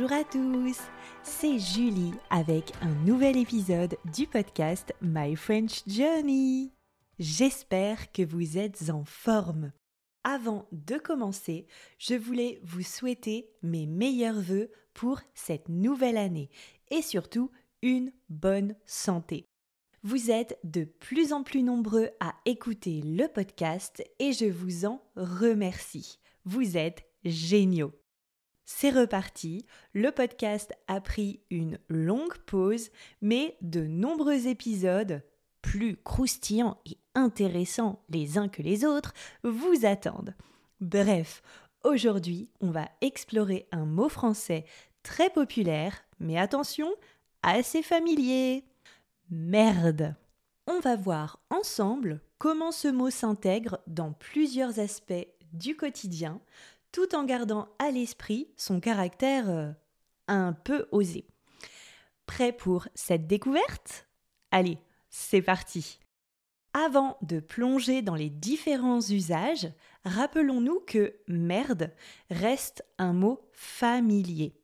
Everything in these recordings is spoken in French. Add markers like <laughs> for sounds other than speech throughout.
Bonjour à tous, c'est Julie avec un nouvel épisode du podcast My French Journey. J'espère que vous êtes en forme. Avant de commencer, je voulais vous souhaiter mes meilleurs voeux pour cette nouvelle année et surtout une bonne santé. Vous êtes de plus en plus nombreux à écouter le podcast et je vous en remercie. Vous êtes géniaux. C'est reparti, le podcast a pris une longue pause, mais de nombreux épisodes, plus croustillants et intéressants les uns que les autres, vous attendent. Bref, aujourd'hui, on va explorer un mot français très populaire, mais attention, assez familier. Merde. On va voir ensemble comment ce mot s'intègre dans plusieurs aspects du quotidien, tout en gardant à l'esprit son caractère euh, un peu osé. Prêt pour cette découverte? Allez, c'est parti Avant de plonger dans les différents usages, rappelons-nous que merde reste un mot familier.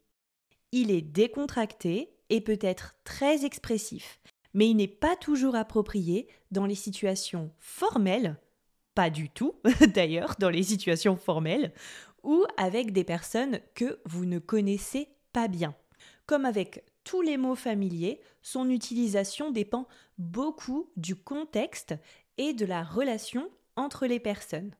Il est décontracté et peut être très expressif, mais il n'est pas toujours approprié dans les situations formelles, pas du tout <laughs> d'ailleurs dans les situations formelles, ou avec des personnes que vous ne connaissez pas bien. Comme avec tous les mots familiers, son utilisation dépend beaucoup du contexte et de la relation entre les personnes.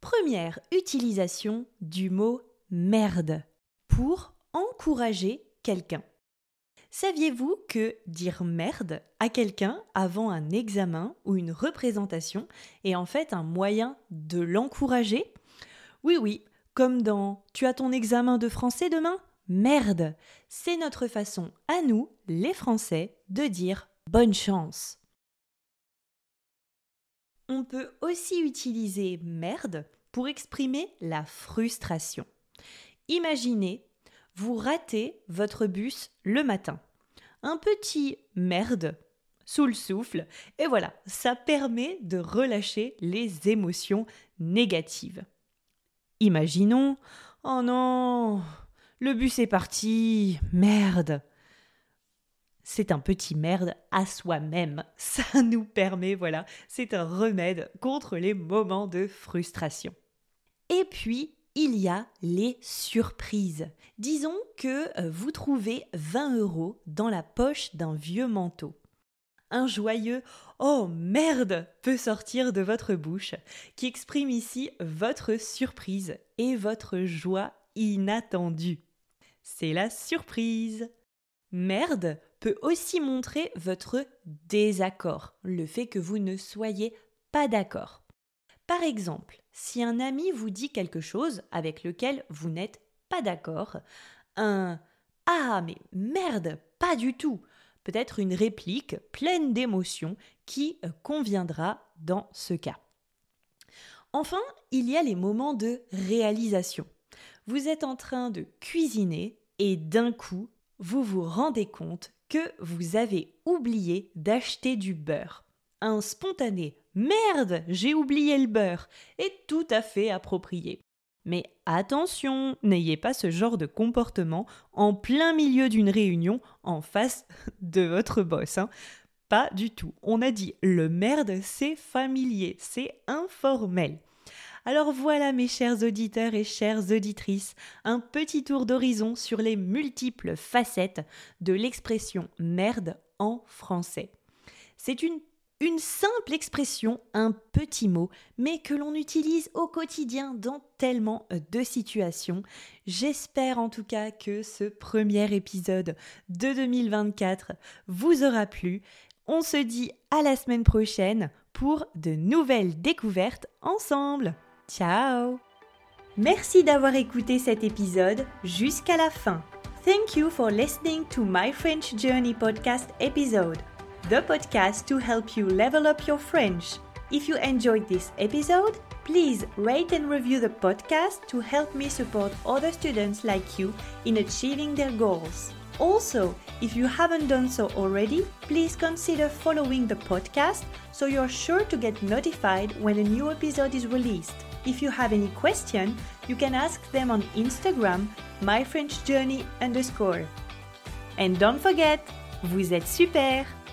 Première utilisation du mot merde pour encourager quelqu'un. Saviez-vous que dire merde à quelqu'un avant un examen ou une représentation est en fait un moyen de l'encourager? Oui, oui, comme dans Tu as ton examen de français demain? Merde C'est notre façon à nous, les Français, de dire bonne chance. On peut aussi utiliser merde pour exprimer la frustration. Imaginez, vous ratez votre bus le matin. Un petit merde sous le souffle, et voilà, ça permet de relâcher les émotions négatives. Imaginons Oh non Le bus est parti Merde c'est un petit merde à soi-même. Ça nous permet, voilà, c'est un remède contre les moments de frustration. Et puis, il y a les surprises. Disons que euh, vous trouvez 20 euros dans la poche d'un vieux manteau un joyeux Oh merde peut sortir de votre bouche, qui exprime ici votre surprise et votre joie inattendue. C'est la surprise. Merde peut aussi montrer votre désaccord, le fait que vous ne soyez pas d'accord. Par exemple, si un ami vous dit quelque chose avec lequel vous n'êtes pas d'accord, un Ah mais merde, pas du tout peut-être une réplique pleine d'émotions qui euh, conviendra dans ce cas. Enfin, il y a les moments de réalisation. Vous êtes en train de cuisiner et d'un coup, vous vous rendez compte que vous avez oublié d'acheter du beurre. Un spontané Merde, j'ai oublié le beurre est tout à fait approprié. Mais attention, n'ayez pas ce genre de comportement en plein milieu d'une réunion en face <laughs> de votre boss. Hein. Pas du tout. On a dit le merde, c'est familier, c'est informel. Alors voilà mes chers auditeurs et chères auditrices, un petit tour d'horizon sur les multiples facettes de l'expression merde en français. C'est une une simple expression, un petit mot, mais que l'on utilise au quotidien dans tellement de situations. J'espère en tout cas que ce premier épisode de 2024 vous aura plu. On se dit à la semaine prochaine pour de nouvelles découvertes ensemble. Ciao Merci d'avoir écouté cet épisode jusqu'à la fin. Thank you for listening to my French Journey podcast episode. The podcast to help you level up your French. If you enjoyed this episode, please rate and review the podcast to help me support other students like you in achieving their goals. Also, if you haven't done so already, please consider following the podcast so you're sure to get notified when a new episode is released. If you have any question, you can ask them on Instagram, myfrenchjourney underscore. And don't forget, vous êtes super!